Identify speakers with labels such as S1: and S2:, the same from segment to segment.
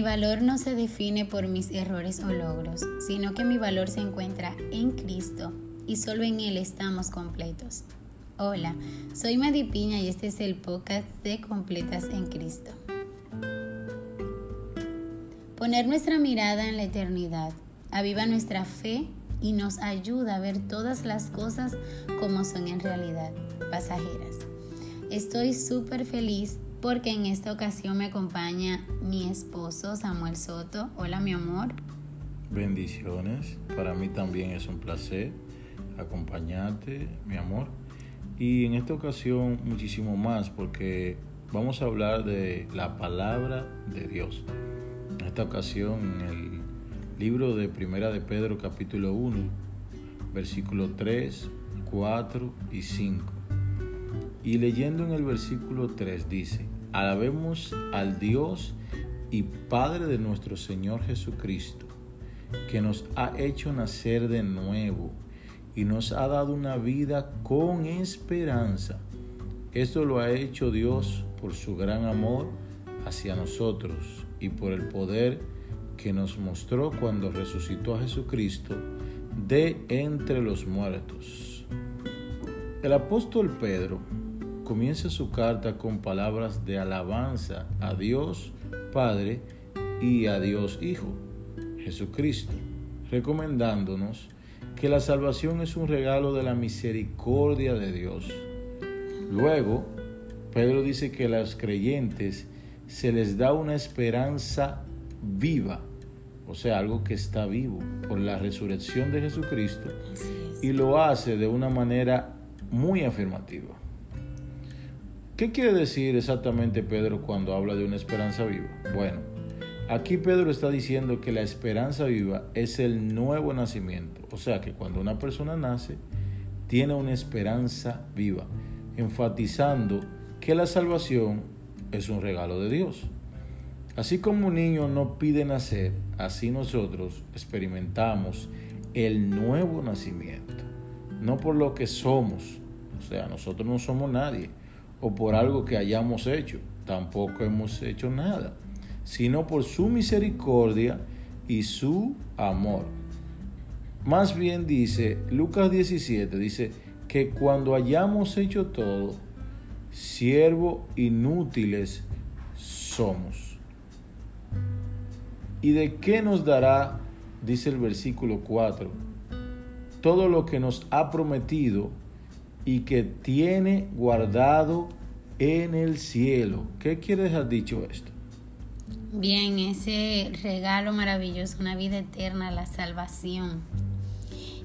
S1: Mi valor no se define por mis errores o logros, sino que mi valor se encuentra en Cristo y solo en Él estamos completos. Hola, soy Madi Piña y este es el podcast de Completas en Cristo. Poner nuestra mirada en la eternidad aviva nuestra fe y nos ayuda a ver todas las cosas como son en realidad, pasajeras. Estoy súper feliz porque en esta ocasión me acompaña mi esposo Samuel Soto. Hola mi amor.
S2: Bendiciones. Para mí también es un placer acompañarte, mi amor. Y en esta ocasión muchísimo más porque vamos a hablar de la palabra de Dios. En esta ocasión en el libro de Primera de Pedro capítulo 1, versículo 3, 4 y 5. Y leyendo en el versículo 3 dice, alabemos al Dios y Padre de nuestro Señor Jesucristo, que nos ha hecho nacer de nuevo y nos ha dado una vida con esperanza. Esto lo ha hecho Dios por su gran amor hacia nosotros y por el poder que nos mostró cuando resucitó a Jesucristo de entre los muertos. El apóstol Pedro comienza su carta con palabras de alabanza a Dios Padre y a Dios Hijo, Jesucristo, recomendándonos que la salvación es un regalo de la misericordia de Dios. Luego, Pedro dice que a los creyentes se les da una esperanza viva, o sea, algo que está vivo por la resurrección de Jesucristo, y lo hace de una manera muy afirmativa. ¿Qué quiere decir exactamente Pedro cuando habla de una esperanza viva? Bueno, aquí Pedro está diciendo que la esperanza viva es el nuevo nacimiento. O sea que cuando una persona nace, tiene una esperanza viva, enfatizando que la salvación es un regalo de Dios. Así como un niño no pide nacer, así nosotros experimentamos el nuevo nacimiento. No por lo que somos, o sea, nosotros no somos nadie o por algo que hayamos hecho, tampoco hemos hecho nada, sino por su misericordia y su amor. Más bien dice, Lucas 17 dice que cuando hayamos hecho todo, siervos inútiles somos. ¿Y de qué nos dará, dice el versículo 4, todo lo que nos ha prometido y que tiene guardado en el cielo. ¿Qué quiere dejar dicho esto?
S1: Bien, ese regalo maravilloso, una vida eterna, la salvación.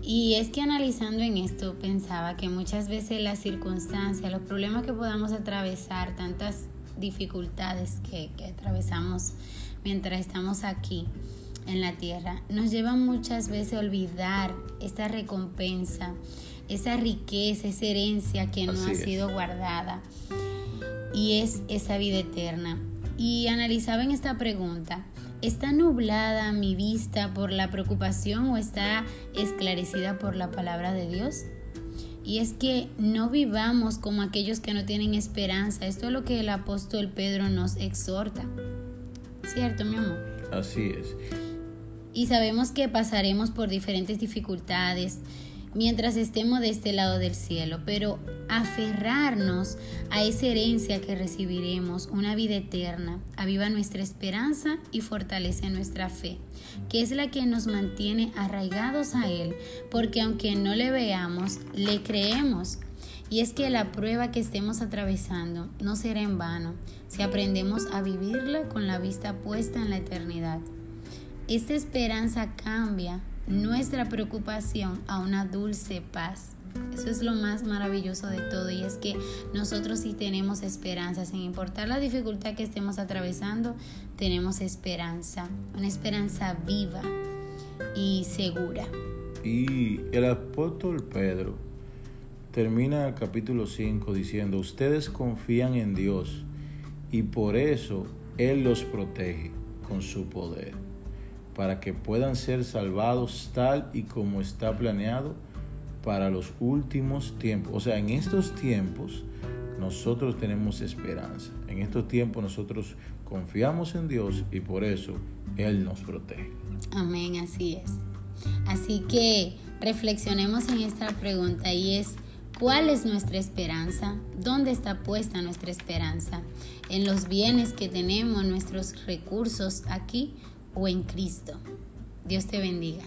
S1: Y es que analizando en esto pensaba que muchas veces las circunstancias, los problemas que podamos atravesar, tantas dificultades que, que atravesamos mientras estamos aquí en la tierra, nos llevan muchas veces a olvidar esta recompensa, esa riqueza, esa herencia que no ha sido guardada. Y es esa vida eterna. Y analizaba en esta pregunta, ¿está nublada mi vista por la preocupación o está esclarecida por la palabra de Dios? Y es que no vivamos como aquellos que no tienen esperanza. Esto es lo que el apóstol Pedro nos exhorta. ¿Cierto, mi amor?
S2: Así es.
S1: Y sabemos que pasaremos por diferentes dificultades, mientras estemos de este lado del cielo, pero aferrarnos a esa herencia que recibiremos, una vida eterna, aviva nuestra esperanza y fortalece nuestra fe, que es la que nos mantiene arraigados a Él, porque aunque no le veamos, le creemos. Y es que la prueba que estemos atravesando no será en vano si aprendemos a vivirla con la vista puesta en la eternidad. Esta esperanza cambia nuestra preocupación a una dulce paz. Eso es lo más maravilloso de todo y es que nosotros sí tenemos esperanza, sin importar la dificultad que estemos atravesando, tenemos esperanza, una esperanza viva y segura.
S2: Y el apóstol Pedro termina el capítulo 5 diciendo, ustedes confían en Dios y por eso Él los protege con su poder para que puedan ser salvados tal y como está planeado para los últimos tiempos. O sea, en estos tiempos nosotros tenemos esperanza. En estos tiempos nosotros confiamos en Dios y por eso Él nos protege.
S1: Amén, así es. Así que reflexionemos en esta pregunta y es, ¿cuál es nuestra esperanza? ¿Dónde está puesta nuestra esperanza? ¿En los bienes que tenemos, nuestros recursos aquí o en Cristo? Dios te bendiga.